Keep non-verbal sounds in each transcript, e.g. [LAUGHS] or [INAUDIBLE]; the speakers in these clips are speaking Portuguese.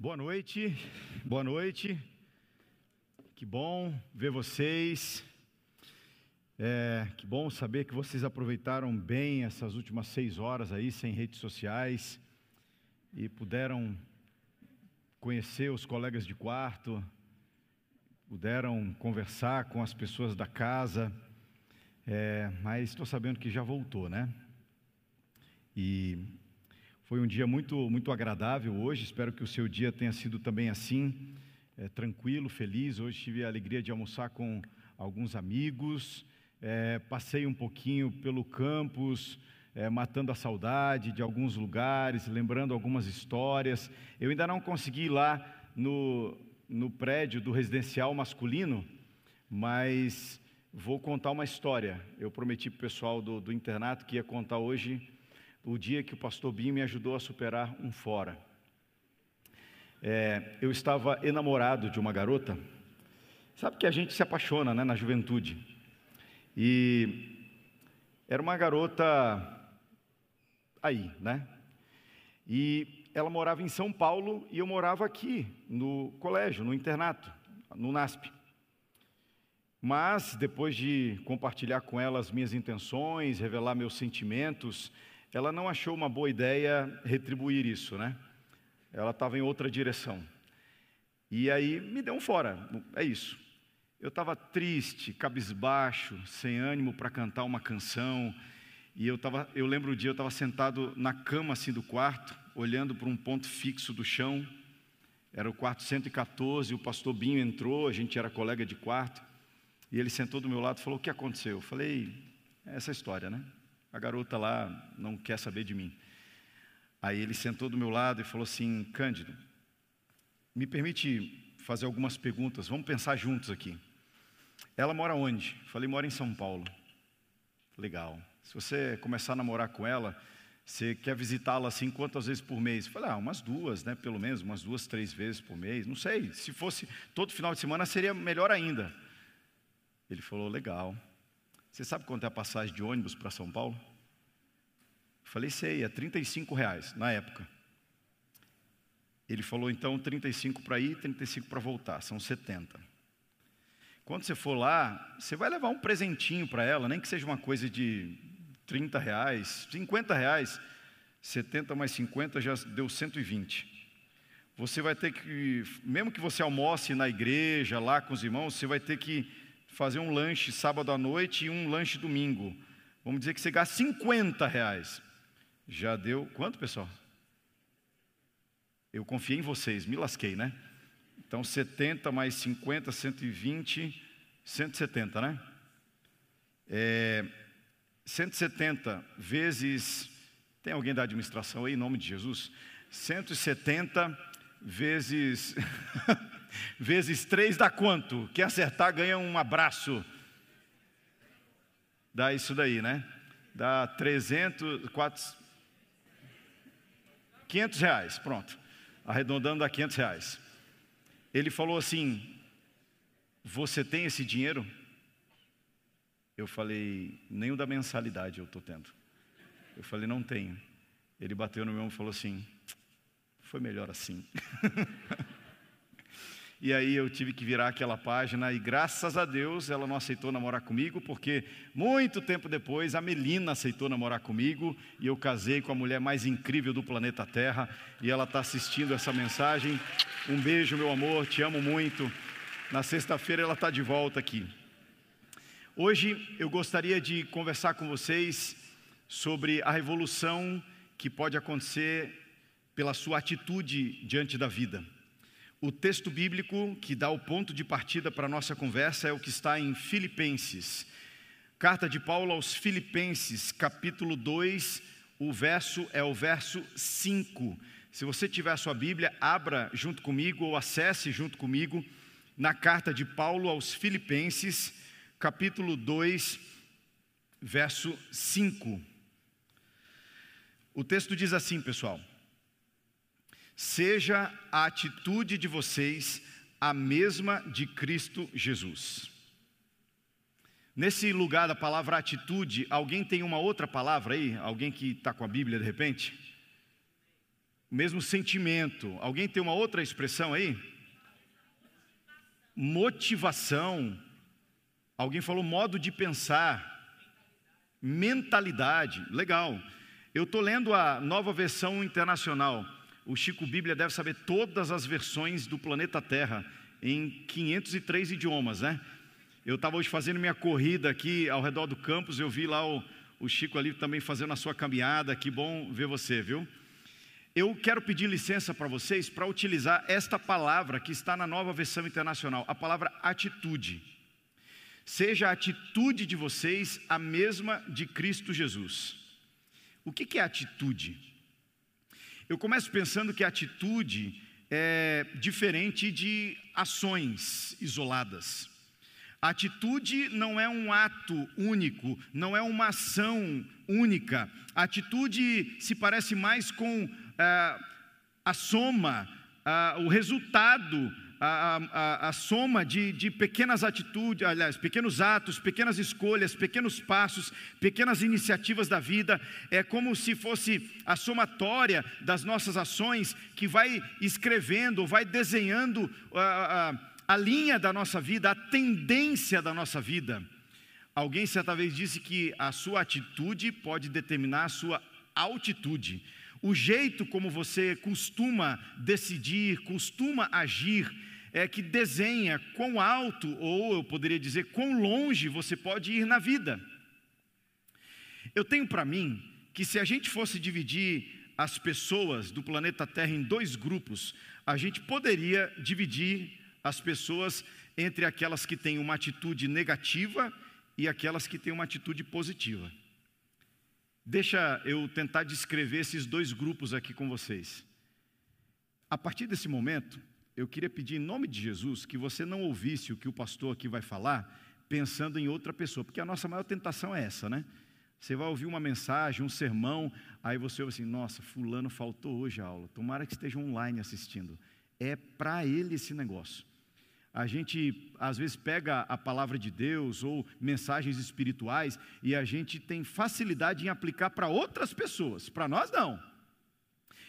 Boa noite, boa noite. Que bom ver vocês. É, que bom saber que vocês aproveitaram bem essas últimas seis horas aí sem redes sociais e puderam conhecer os colegas de quarto, puderam conversar com as pessoas da casa. É, mas estou sabendo que já voltou, né? E foi um dia muito, muito agradável hoje, espero que o seu dia tenha sido também assim, é, tranquilo, feliz. Hoje tive a alegria de almoçar com alguns amigos, é, passei um pouquinho pelo campus, é, matando a saudade de alguns lugares, lembrando algumas histórias. Eu ainda não consegui ir lá no, no prédio do residencial masculino, mas vou contar uma história. Eu prometi para o pessoal do, do internato que ia contar hoje o dia que o pastor Binho me ajudou a superar um fora. É, eu estava enamorado de uma garota. Sabe que a gente se apaixona né, na juventude. E era uma garota aí, né? E ela morava em São Paulo e eu morava aqui, no colégio, no internato, no NASP. Mas, depois de compartilhar com ela as minhas intenções, revelar meus sentimentos, ela não achou uma boa ideia retribuir isso, né? Ela estava em outra direção. E aí me deu um fora, é isso. Eu estava triste, cabisbaixo, sem ânimo para cantar uma canção. E eu, tava, eu lembro o dia, eu estava sentado na cama assim do quarto, olhando para um ponto fixo do chão. Era o quarto 114, o pastor Binho entrou, a gente era colega de quarto. E ele sentou do meu lado e falou: O que aconteceu? Eu falei: é Essa história, né? A garota lá não quer saber de mim. Aí ele sentou do meu lado e falou assim: Cândido, me permite fazer algumas perguntas, vamos pensar juntos aqui. Ela mora onde? Falei: mora em São Paulo. Legal. Se você começar a namorar com ela, você quer visitá-la assim quantas vezes por mês? Falei: ah, umas duas, né? Pelo menos, umas duas, três vezes por mês. Não sei. Se fosse todo final de semana, seria melhor ainda. Ele falou: legal. Você sabe quanto é a passagem de ônibus para São Paulo? Eu falei, sei, é 35 reais na época. Ele falou, então, 35 para ir, 35 para voltar, são 70. Quando você for lá, você vai levar um presentinho para ela, nem que seja uma coisa de 30 reais, 50 reais. 70 mais 50 já deu 120. Você vai ter que, mesmo que você almoce na igreja, lá com os irmãos, você vai ter que fazer um lanche sábado à noite e um lanche domingo. Vamos dizer que você gasta 50 reais. Já deu quanto, pessoal? Eu confiei em vocês, me lasquei, né? Então 70 mais 50, 120, 170, né? É, 170 vezes. Tem alguém da administração aí, em nome de Jesus? 170 vezes. [LAUGHS] vezes 3 dá quanto? Quem acertar ganha um abraço. Dá isso daí, né? Dá 300, 4, 500 reais, pronto. Arredondando dá 500 reais. Ele falou assim: Você tem esse dinheiro? Eu falei: Nem o da mensalidade eu estou tendo. Eu falei: Não tenho. Ele bateu no meu ombro e falou assim: Foi melhor assim. [LAUGHS] E aí eu tive que virar aquela página e graças a Deus ela não aceitou namorar comigo, porque muito tempo depois a Melina aceitou namorar comigo e eu casei com a mulher mais incrível do planeta Terra e ela está assistindo essa mensagem. Um beijo, meu amor, te amo muito. Na sexta-feira ela está de volta aqui. Hoje eu gostaria de conversar com vocês sobre a revolução que pode acontecer pela sua atitude diante da vida. O texto bíblico que dá o ponto de partida para a nossa conversa é o que está em Filipenses. Carta de Paulo aos Filipenses, capítulo 2, o verso é o verso 5. Se você tiver a sua Bíblia, abra junto comigo ou acesse junto comigo na carta de Paulo aos Filipenses, capítulo 2, verso 5. O texto diz assim, pessoal: seja a atitude de vocês a mesma de Cristo Jesus. Nesse lugar da palavra atitude, alguém tem uma outra palavra aí? Alguém que está com a Bíblia de repente? o mesmo sentimento. Alguém tem uma outra expressão aí? Motivação. Alguém falou modo de pensar. Mentalidade. Legal. Eu estou lendo a nova versão internacional. O Chico Bíblia deve saber todas as versões do planeta Terra em 503 idiomas, né? Eu estava hoje fazendo minha corrida aqui ao redor do campus, eu vi lá o, o Chico ali também fazendo a sua caminhada, que bom ver você, viu? Eu quero pedir licença para vocês para utilizar esta palavra que está na nova versão internacional, a palavra atitude. Seja a atitude de vocês a mesma de Cristo Jesus. O que, que é atitude? Eu começo pensando que atitude é diferente de ações isoladas. A atitude não é um ato único, não é uma ação única. A atitude se parece mais com ah, a soma, ah, o resultado, a, a, a soma de, de pequenas atitudes, aliás, pequenos atos, pequenas escolhas, pequenos passos, pequenas iniciativas da vida. É como se fosse a somatória das nossas ações que vai escrevendo, vai desenhando. Ah, a linha da nossa vida, a tendência da nossa vida. Alguém certa vez disse que a sua atitude pode determinar a sua altitude. O jeito como você costuma decidir, costuma agir, é que desenha quão alto, ou eu poderia dizer, quão longe você pode ir na vida. Eu tenho para mim que se a gente fosse dividir as pessoas do planeta Terra em dois grupos, a gente poderia dividir as pessoas entre aquelas que têm uma atitude negativa e aquelas que têm uma atitude positiva. Deixa eu tentar descrever esses dois grupos aqui com vocês. A partir desse momento, eu queria pedir em nome de Jesus que você não ouvisse o que o pastor aqui vai falar pensando em outra pessoa, porque a nossa maior tentação é essa, né? Você vai ouvir uma mensagem, um sermão, aí você ouve assim: nossa, Fulano faltou hoje a aula, tomara que esteja online assistindo. É para ele esse negócio a gente às vezes pega a palavra de Deus ou mensagens espirituais e a gente tem facilidade em aplicar para outras pessoas, para nós não.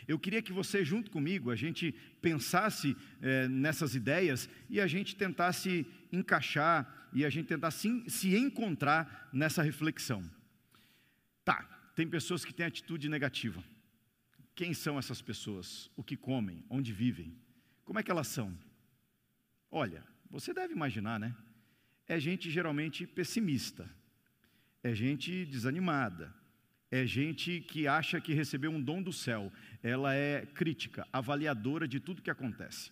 Eu queria que você, junto comigo, a gente pensasse é, nessas ideias e a gente tentasse encaixar e a gente tentasse se encontrar nessa reflexão. Tá, tem pessoas que têm atitude negativa. Quem são essas pessoas? O que comem? Onde vivem? Como é que elas são? Olha, você deve imaginar, né? É gente geralmente pessimista, é gente desanimada, é gente que acha que recebeu um dom do céu, ela é crítica, avaliadora de tudo que acontece.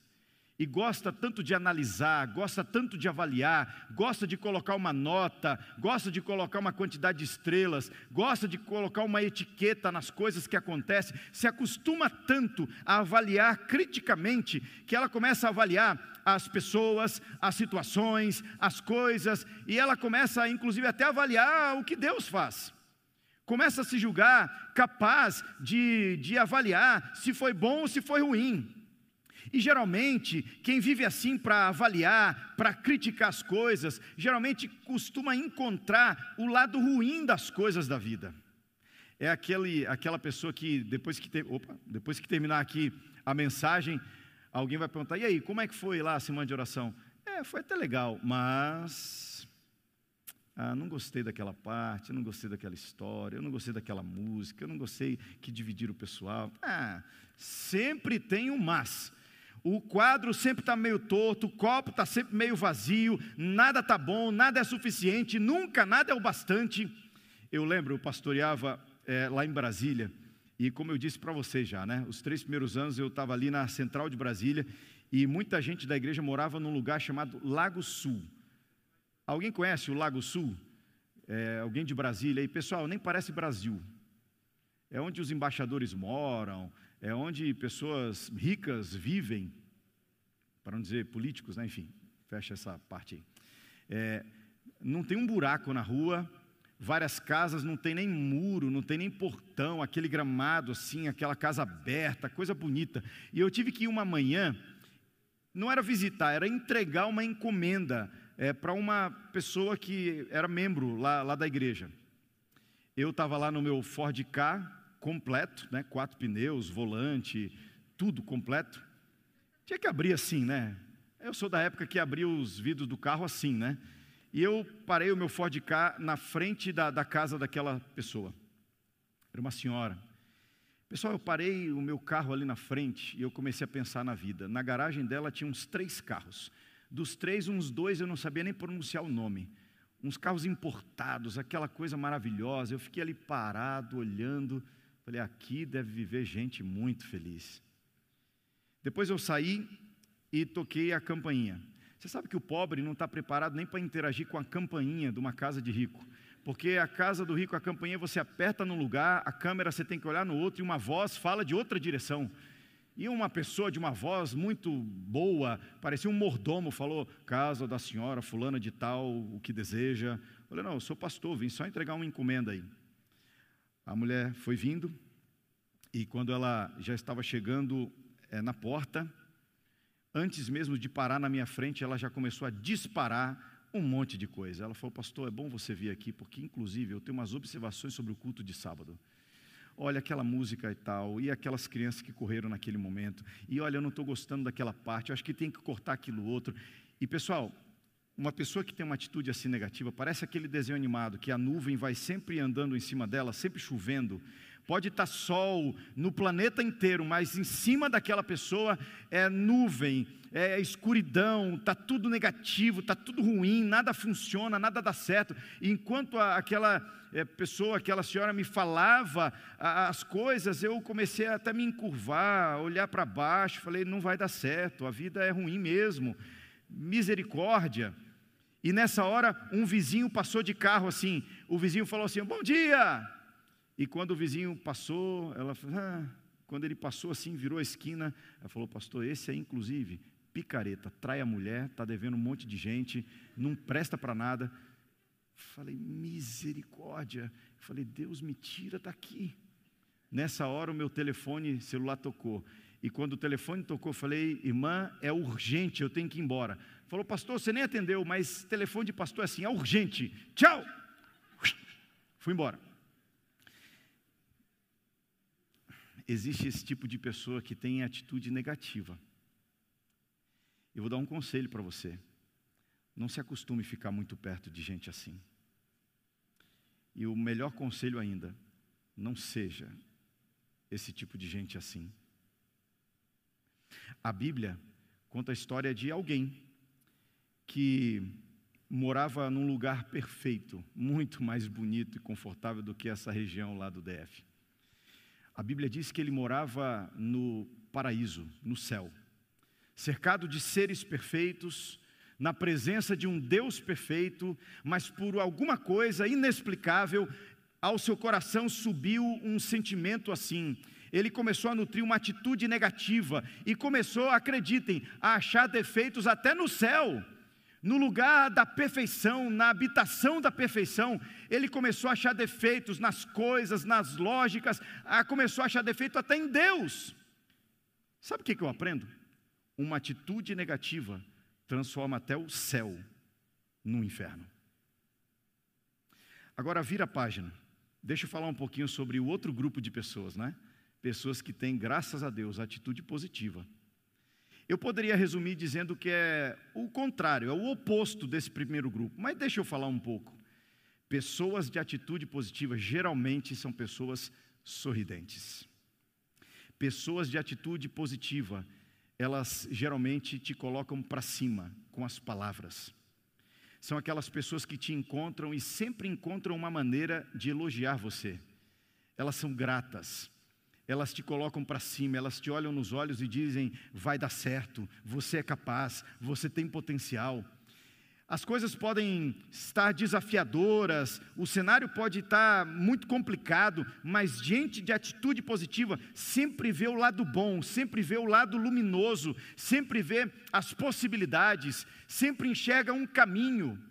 E gosta tanto de analisar, gosta tanto de avaliar, gosta de colocar uma nota, gosta de colocar uma quantidade de estrelas, gosta de colocar uma etiqueta nas coisas que acontecem, se acostuma tanto a avaliar criticamente que ela começa a avaliar as pessoas, as situações, as coisas, e ela começa, inclusive, até a avaliar o que Deus faz começa a se julgar capaz de, de avaliar se foi bom ou se foi ruim. E geralmente, quem vive assim para avaliar, para criticar as coisas, geralmente costuma encontrar o lado ruim das coisas da vida. É aquele, aquela pessoa que depois que, opa, depois que terminar aqui a mensagem, alguém vai perguntar: e aí, como é que foi lá a semana de oração? É, foi até legal, mas ah, não gostei daquela parte, não gostei daquela história, eu não gostei daquela música, eu não gostei que dividiram o pessoal. Ah, sempre tem um mas o quadro sempre está meio torto, o copo está sempre meio vazio, nada está bom, nada é suficiente, nunca nada é o bastante. Eu lembro, eu pastoreava é, lá em Brasília, e como eu disse para vocês já, né, os três primeiros anos eu estava ali na central de Brasília, e muita gente da igreja morava num lugar chamado Lago Sul. Alguém conhece o Lago Sul? É, alguém de Brasília aí? Pessoal, nem parece Brasil. É onde os embaixadores moram, é onde pessoas ricas vivem, para não dizer políticos, né? enfim, fecha essa parte aí. É, não tem um buraco na rua, várias casas, não tem nem muro, não tem nem portão, aquele gramado assim, aquela casa aberta, coisa bonita. E eu tive que ir uma manhã, não era visitar, era entregar uma encomenda é, para uma pessoa que era membro lá, lá da igreja. Eu estava lá no meu Ford K, completo, né? quatro pneus, volante, tudo completo. Tinha que abrir assim, né? Eu sou da época que abria os vidros do carro assim, né? E eu parei o meu Ford Ka na frente da, da casa daquela pessoa. Era uma senhora. Pessoal, eu parei o meu carro ali na frente e eu comecei a pensar na vida. Na garagem dela tinha uns três carros. Dos três, uns dois eu não sabia nem pronunciar o nome. Uns carros importados, aquela coisa maravilhosa. Eu fiquei ali parado, olhando. Falei, aqui deve viver gente muito feliz. Depois eu saí e toquei a campainha. Você sabe que o pobre não está preparado nem para interagir com a campainha de uma casa de rico. Porque a casa do rico, a campainha, você aperta num lugar, a câmera você tem que olhar no outro e uma voz fala de outra direção. E uma pessoa de uma voz muito boa, parecia um mordomo, falou: Casa da senhora, fulana de tal, o que deseja. Eu falei: Não, eu sou pastor, vim só entregar uma encomenda aí. A mulher foi vindo, e quando ela já estava chegando é, na porta, antes mesmo de parar na minha frente, ela já começou a disparar um monte de coisa. Ela falou, pastor, é bom você vir aqui, porque inclusive eu tenho umas observações sobre o culto de sábado. Olha aquela música e tal, e aquelas crianças que correram naquele momento, e olha, eu não estou gostando daquela parte, acho que tem que cortar aquilo outro. E pessoal, uma pessoa que tem uma atitude assim negativa, parece aquele desenho animado, que a nuvem vai sempre andando em cima dela, sempre chovendo, Pode estar sol no planeta inteiro, mas em cima daquela pessoa é nuvem, é escuridão, está tudo negativo, está tudo ruim, nada funciona, nada dá certo. E enquanto a, aquela é, pessoa, aquela senhora me falava a, as coisas, eu comecei até me encurvar, olhar para baixo, falei: não vai dar certo, a vida é ruim mesmo. Misericórdia. E nessa hora, um vizinho passou de carro assim. O vizinho falou assim: Bom dia. E quando o vizinho passou, ela ah, quando ele passou assim, virou a esquina, ela falou, pastor, esse é inclusive picareta, trai a mulher, está devendo um monte de gente, não presta para nada. Falei, misericórdia. Falei, Deus me tira daqui. Nessa hora o meu telefone celular tocou. E quando o telefone tocou, falei, irmã, é urgente, eu tenho que ir embora. Falou, pastor, você nem atendeu, mas telefone de pastor é assim, é urgente. Tchau! Fui embora. Existe esse tipo de pessoa que tem atitude negativa. Eu vou dar um conselho para você. Não se acostume a ficar muito perto de gente assim. E o melhor conselho ainda, não seja esse tipo de gente assim. A Bíblia conta a história de alguém que morava num lugar perfeito, muito mais bonito e confortável do que essa região lá do DF. A Bíblia diz que ele morava no paraíso, no céu, cercado de seres perfeitos, na presença de um Deus perfeito, mas por alguma coisa inexplicável, ao seu coração subiu um sentimento assim. Ele começou a nutrir uma atitude negativa e começou, acreditem, a achar defeitos até no céu no lugar da perfeição, na habitação da perfeição, ele começou a achar defeitos nas coisas, nas lógicas, começou a achar defeito até em Deus. Sabe o que eu aprendo? Uma atitude negativa transforma até o céu no inferno. Agora vira a página. Deixa eu falar um pouquinho sobre o outro grupo de pessoas, né? Pessoas que têm, graças a Deus, atitude positiva. Eu poderia resumir dizendo que é o contrário, é o oposto desse primeiro grupo, mas deixa eu falar um pouco. Pessoas de atitude positiva geralmente são pessoas sorridentes. Pessoas de atitude positiva, elas geralmente te colocam para cima com as palavras. São aquelas pessoas que te encontram e sempre encontram uma maneira de elogiar você. Elas são gratas elas te colocam para cima, elas te olham nos olhos e dizem: vai dar certo, você é capaz, você tem potencial. As coisas podem estar desafiadoras, o cenário pode estar muito complicado, mas gente de atitude positiva sempre vê o lado bom, sempre vê o lado luminoso, sempre vê as possibilidades, sempre enxerga um caminho.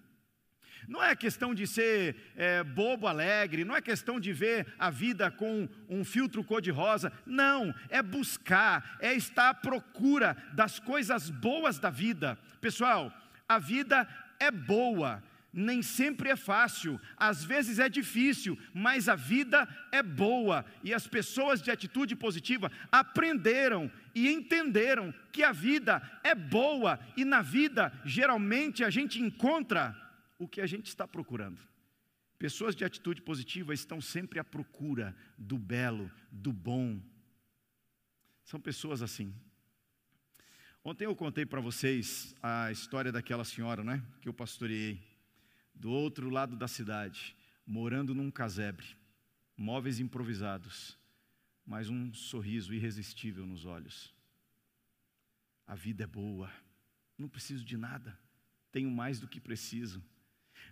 Não é questão de ser é, bobo alegre, não é questão de ver a vida com um filtro cor-de-rosa. Não, é buscar, é estar à procura das coisas boas da vida. Pessoal, a vida é boa. nem sempre é fácil, às vezes é difícil, mas a vida é boa e as pessoas de atitude positiva aprenderam e entenderam que a vida é boa e na vida geralmente a gente encontra o que a gente está procurando. Pessoas de atitude positiva estão sempre à procura do belo, do bom. São pessoas assim. Ontem eu contei para vocês a história daquela senhora, né, que eu pastoreei do outro lado da cidade, morando num casebre, móveis improvisados, mas um sorriso irresistível nos olhos. A vida é boa, não preciso de nada, tenho mais do que preciso.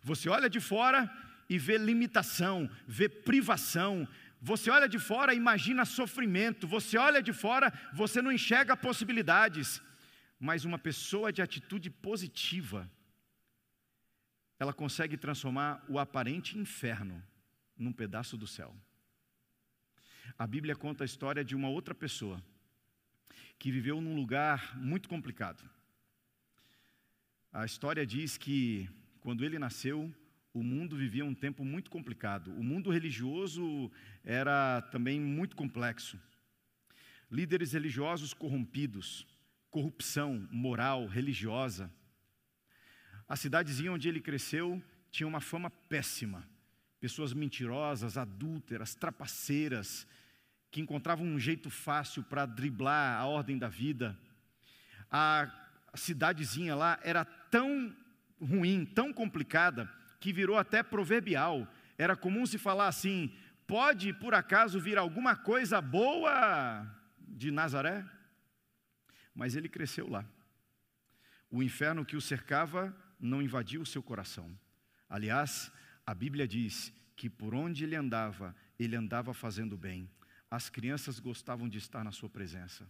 Você olha de fora e vê limitação, vê privação. Você olha de fora e imagina sofrimento. Você olha de fora, você não enxerga possibilidades. Mas uma pessoa de atitude positiva, ela consegue transformar o aparente inferno num pedaço do céu. A Bíblia conta a história de uma outra pessoa que viveu num lugar muito complicado. A história diz que quando ele nasceu, o mundo vivia um tempo muito complicado. O mundo religioso era também muito complexo. Líderes religiosos corrompidos, corrupção moral, religiosa a cidadezinha onde ele cresceu tinha uma fama péssima. Pessoas mentirosas, adúlteras, trapaceiras, que encontravam um jeito fácil para driblar a ordem da vida. A cidadezinha lá era tão ruim, tão complicada, que virou até proverbial. Era comum se falar assim: pode por acaso vir alguma coisa boa de Nazaré? Mas ele cresceu lá. O inferno que o cercava não invadiu o seu coração. Aliás, a Bíblia diz que por onde ele andava, ele andava fazendo bem. As crianças gostavam de estar na sua presença.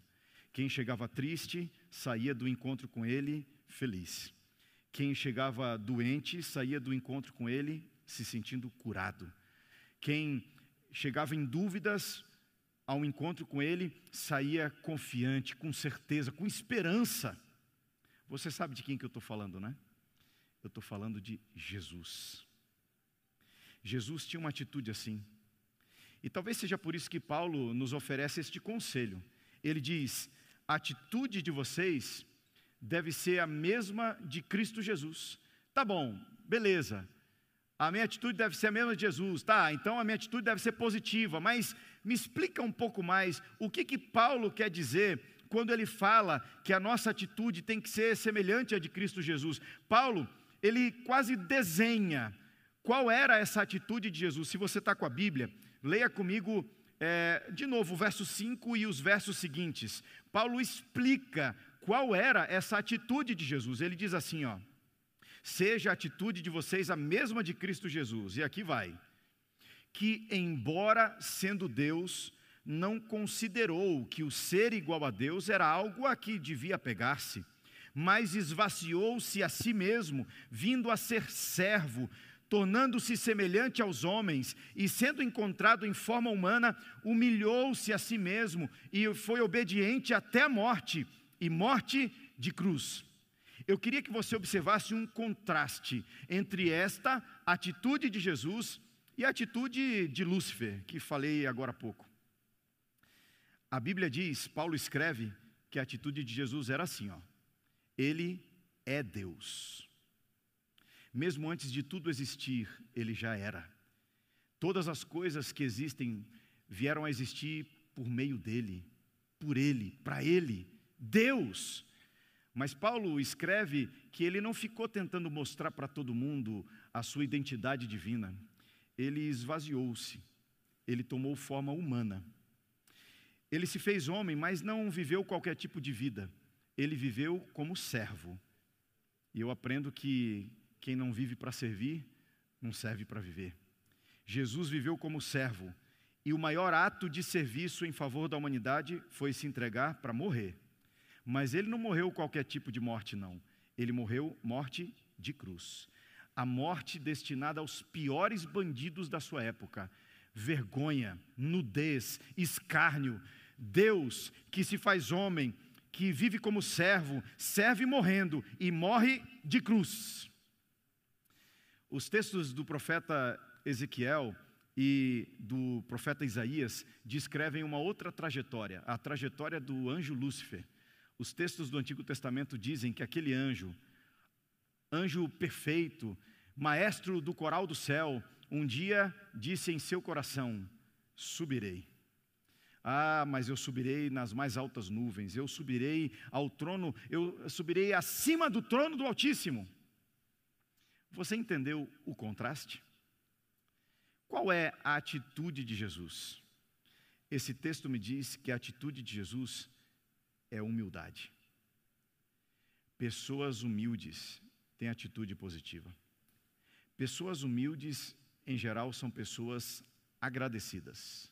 Quem chegava triste, saía do encontro com ele feliz. Quem chegava doente, saía do encontro com ele se sentindo curado. Quem chegava em dúvidas ao encontro com ele, saía confiante, com certeza, com esperança. Você sabe de quem que eu estou falando, né? Eu estou falando de Jesus. Jesus tinha uma atitude assim. E talvez seja por isso que Paulo nos oferece este conselho. Ele diz: a atitude de vocês deve ser a mesma de Cristo Jesus. Tá bom, beleza. A minha atitude deve ser a mesma de Jesus. Tá, então a minha atitude deve ser positiva. Mas me explica um pouco mais o que, que Paulo quer dizer quando ele fala que a nossa atitude tem que ser semelhante à de Cristo Jesus. Paulo ele quase desenha qual era essa atitude de Jesus. Se você está com a Bíblia, leia comigo é, de novo o verso 5 e os versos seguintes. Paulo explica qual era essa atitude de Jesus. Ele diz assim: ó, seja a atitude de vocês a mesma de Cristo Jesus. E aqui vai. Que, embora sendo Deus, não considerou que o ser igual a Deus era algo a que devia pegar-se mas esvaziou-se a si mesmo, vindo a ser servo, tornando-se semelhante aos homens, e sendo encontrado em forma humana, humilhou-se a si mesmo e foi obediente até a morte e morte de cruz. Eu queria que você observasse um contraste entre esta atitude de Jesus e a atitude de Lúcifer, que falei agora há pouco. A Bíblia diz, Paulo escreve, que a atitude de Jesus era assim, ó. Ele é Deus. Mesmo antes de tudo existir, ele já era. Todas as coisas que existem vieram a existir por meio dele, por ele, para ele, Deus. Mas Paulo escreve que ele não ficou tentando mostrar para todo mundo a sua identidade divina. Ele esvaziou-se, ele tomou forma humana. Ele se fez homem, mas não viveu qualquer tipo de vida ele viveu como servo. E eu aprendo que quem não vive para servir, não serve para viver. Jesus viveu como servo, e o maior ato de serviço em favor da humanidade foi se entregar para morrer. Mas ele não morreu qualquer tipo de morte, não. Ele morreu morte de cruz. A morte destinada aos piores bandidos da sua época. Vergonha, nudez, escárnio. Deus, que se faz homem, que vive como servo, serve morrendo e morre de cruz. os textos do profeta Ezequiel e do profeta Isaías descrevem uma outra trajetória, a trajetória do anjo Lúcifer. Os textos do Antigo Testamento dizem que aquele anjo, anjo perfeito, maestro do coral do céu, um dia disse em seu coração: Subirei. Ah, mas eu subirei nas mais altas nuvens, eu subirei ao trono, eu subirei acima do trono do Altíssimo. Você entendeu o contraste? Qual é a atitude de Jesus? Esse texto me diz que a atitude de Jesus é humildade. Pessoas humildes têm atitude positiva. Pessoas humildes, em geral, são pessoas agradecidas.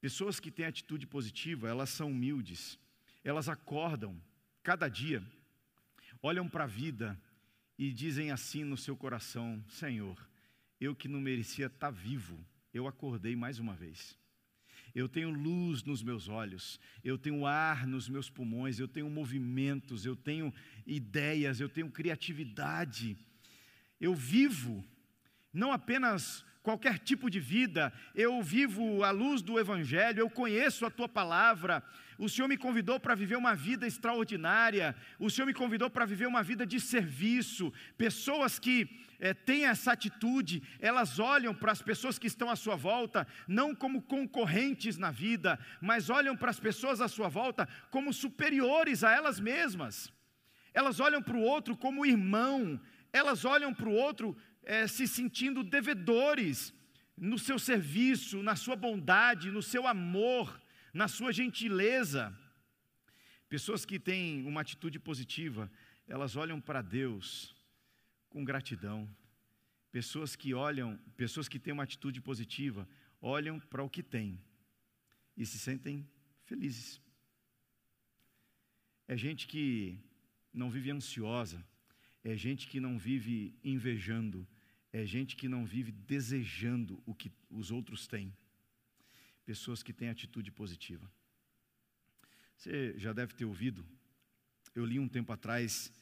Pessoas que têm atitude positiva, elas são humildes, elas acordam cada dia, olham para a vida e dizem assim no seu coração: Senhor, eu que não merecia estar vivo, eu acordei mais uma vez. Eu tenho luz nos meus olhos, eu tenho ar nos meus pulmões, eu tenho movimentos, eu tenho ideias, eu tenho criatividade. Eu vivo não apenas qualquer tipo de vida, eu vivo à luz do Evangelho, eu conheço a tua palavra. O Senhor me convidou para viver uma vida extraordinária, o Senhor me convidou para viver uma vida de serviço. Pessoas que é, têm essa atitude, elas olham para as pessoas que estão à sua volta, não como concorrentes na vida, mas olham para as pessoas à sua volta como superiores a elas mesmas. Elas olham para o outro como irmão, elas olham para o outro é, se sentindo devedores no seu serviço, na sua bondade, no seu amor, na sua gentileza. Pessoas que têm uma atitude positiva, elas olham para Deus com gratidão. Pessoas que olham, pessoas que têm uma atitude positiva, olham para o que têm e se sentem felizes. É gente que não vive ansiosa, é gente que não vive invejando, é gente que não vive desejando o que os outros têm. Pessoas que têm atitude positiva. Você já deve ter ouvido, eu li um tempo atrás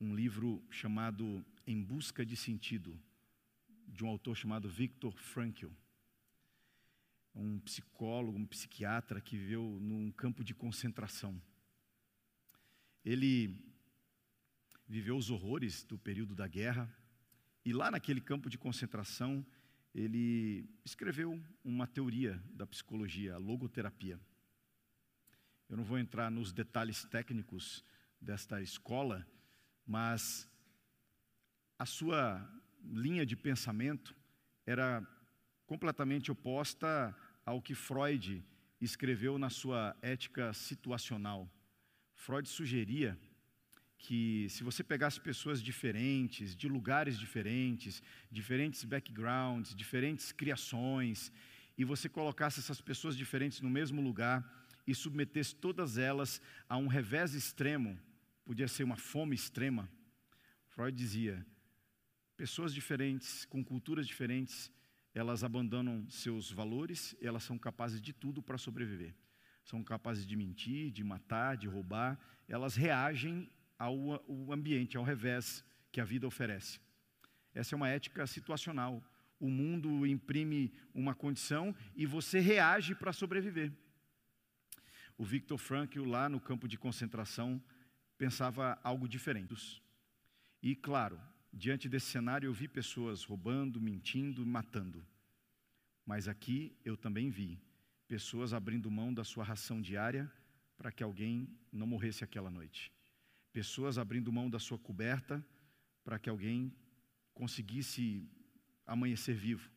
um livro chamado Em Busca de Sentido, de um autor chamado Viktor Frankl. Um psicólogo, um psiquiatra que viveu num campo de concentração. Ele viveu os horrores do período da guerra, e lá naquele campo de concentração, ele escreveu uma teoria da psicologia, a logoterapia. Eu não vou entrar nos detalhes técnicos desta escola, mas a sua linha de pensamento era completamente oposta ao que Freud escreveu na sua ética situacional. Freud sugeria que se você pegasse pessoas diferentes, de lugares diferentes, diferentes backgrounds, diferentes criações, e você colocasse essas pessoas diferentes no mesmo lugar e submetesse todas elas a um revés extremo, podia ser uma fome extrema. Freud dizia: pessoas diferentes, com culturas diferentes, elas abandonam seus valores, elas são capazes de tudo para sobreviver. São capazes de mentir, de matar, de roubar, elas reagem ao, ao ambiente, ao revés que a vida oferece. Essa é uma ética situacional. O mundo imprime uma condição e você reage para sobreviver. O Viktor Frankl, lá no campo de concentração, pensava algo diferente. E, claro, diante desse cenário, eu vi pessoas roubando, mentindo, matando. Mas aqui eu também vi pessoas abrindo mão da sua ração diária para que alguém não morresse aquela noite pessoas abrindo mão da sua coberta para que alguém conseguisse amanhecer vivo,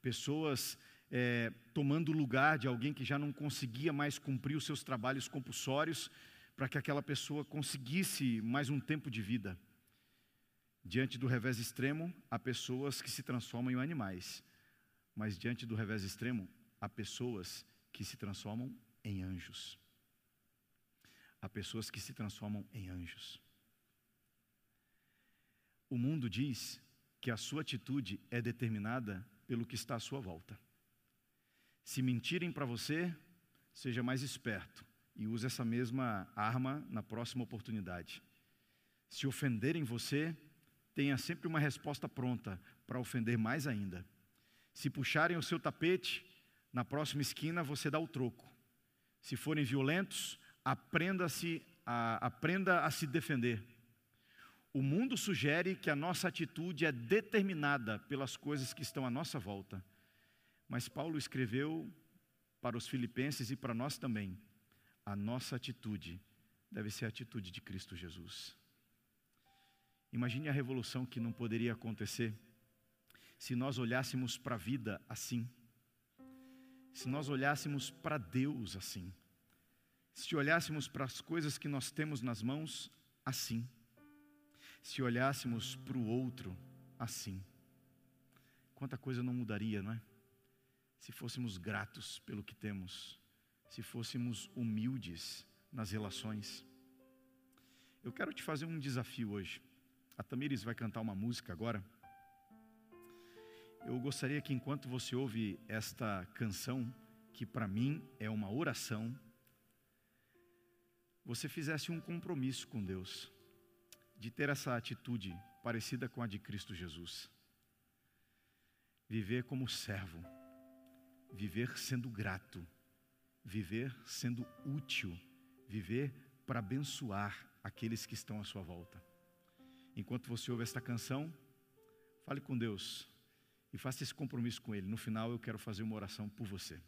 pessoas é, tomando lugar de alguém que já não conseguia mais cumprir os seus trabalhos compulsórios, para que aquela pessoa conseguisse mais um tempo de vida. Diante do revés extremo, há pessoas que se transformam em animais, mas diante do revés extremo, há pessoas que se transformam em anjos a pessoas que se transformam em anjos. O mundo diz que a sua atitude é determinada pelo que está à sua volta. Se mentirem para você, seja mais esperto e use essa mesma arma na próxima oportunidade. Se ofenderem você, tenha sempre uma resposta pronta para ofender mais ainda. Se puxarem o seu tapete, na próxima esquina você dá o troco. Se forem violentos, aprenda, -se a, aprenda a se defender. O mundo sugere que a nossa atitude é determinada pelas coisas que estão à nossa volta. Mas Paulo escreveu para os filipenses e para nós também: a nossa atitude deve ser a atitude de Cristo Jesus. Imagine a revolução que não poderia acontecer se nós olhássemos para a vida assim, se nós olhássemos para Deus assim, se olhássemos para as coisas que nós temos nas mãos assim, se olhássemos para o outro assim. Quanta coisa não mudaria, não é? Se fôssemos gratos pelo que temos, se fôssemos humildes nas relações. Eu quero te fazer um desafio hoje. A Tamires vai cantar uma música agora. Eu gostaria que enquanto você ouve esta canção, que para mim é uma oração, você fizesse um compromisso com Deus, de ter essa atitude parecida com a de Cristo Jesus. Viver como servo, viver sendo grato, viver sendo útil, viver para abençoar aqueles que estão à sua volta. Enquanto você ouve esta canção, fale com Deus e faça esse compromisso com Ele. No final, eu quero fazer uma oração por você.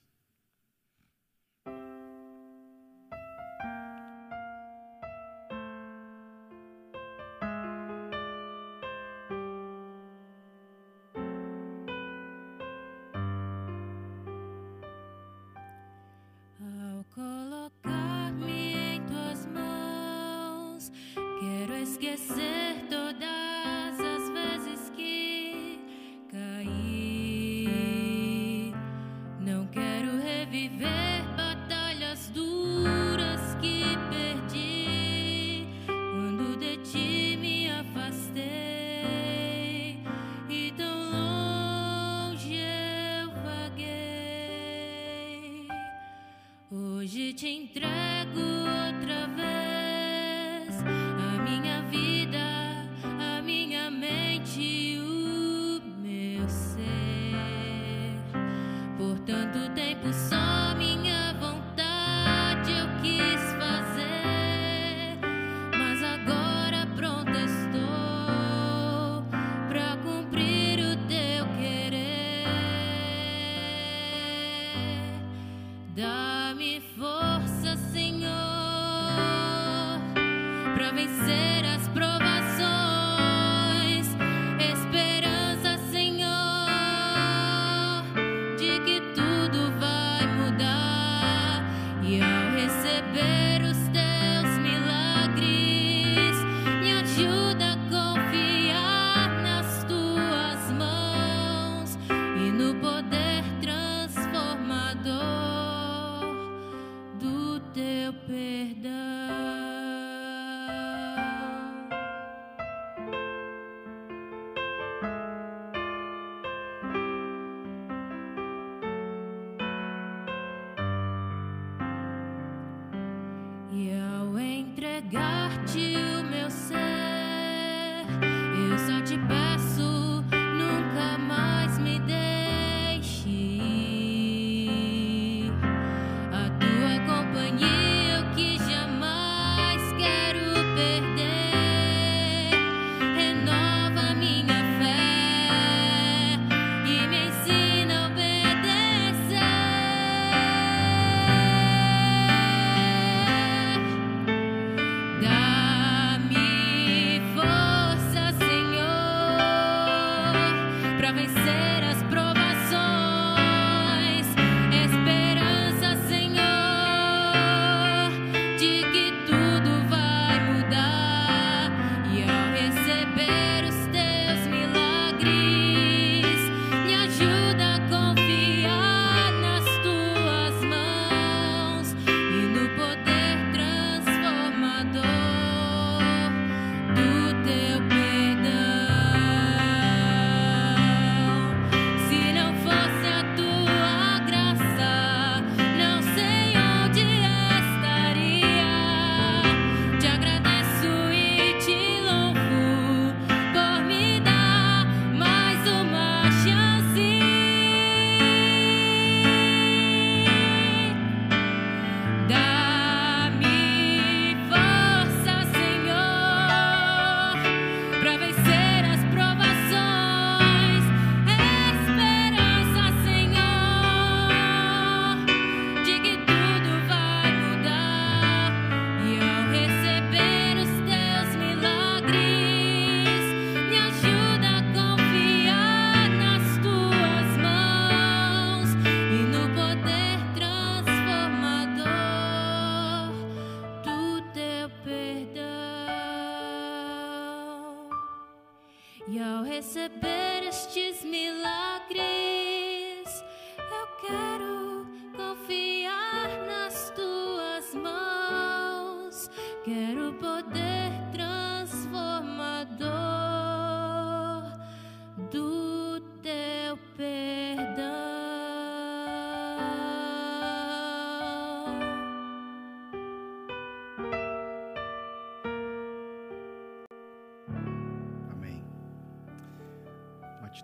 esquecer toda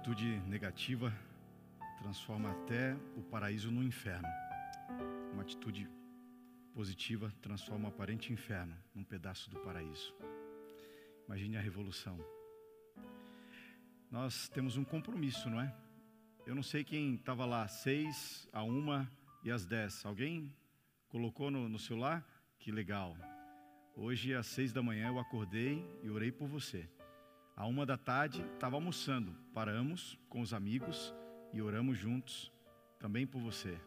atitude negativa transforma até o paraíso no inferno. Uma atitude positiva transforma o aparente inferno num pedaço do paraíso. Imagine a revolução. Nós temos um compromisso, não é? Eu não sei quem estava lá, seis, a uma e às dez. Alguém colocou no, no celular? Que legal. Hoje, às seis da manhã, eu acordei e orei por você. À uma da tarde, estava almoçando. Paramos com os amigos e oramos juntos também por você.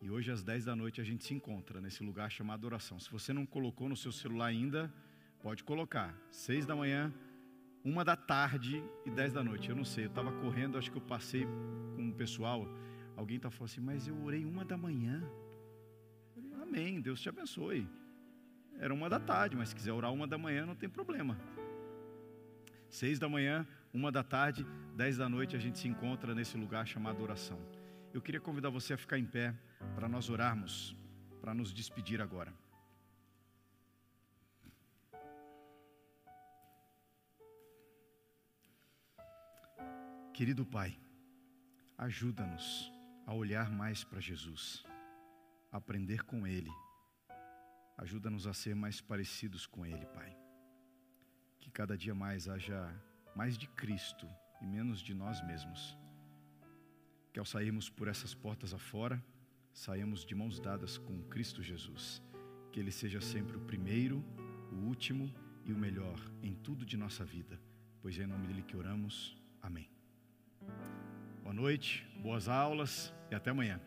E hoje, às dez da noite, a gente se encontra nesse lugar chamado oração. Se você não colocou no seu celular ainda, pode colocar. Seis da manhã, uma da tarde e dez da noite. Eu não sei, eu estava correndo, acho que eu passei com o pessoal. Alguém está falando assim, mas eu orei uma da manhã. Falei, Amém, Deus te abençoe. Era uma da tarde, mas se quiser orar uma da manhã, não tem problema. Seis da manhã, uma da tarde, dez da noite, a gente se encontra nesse lugar chamado oração. Eu queria convidar você a ficar em pé para nós orarmos, para nos despedir agora. Querido Pai, ajuda-nos a olhar mais para Jesus, a aprender com Ele. Ajuda-nos a ser mais parecidos com Ele, Pai. Cada dia mais haja mais de Cristo e menos de nós mesmos. Que ao sairmos por essas portas afora, saímos de mãos dadas com Cristo Jesus. Que Ele seja sempre o primeiro, o último e o melhor em tudo de nossa vida. Pois é em nome dele que oramos. Amém. Boa noite, boas aulas e até amanhã.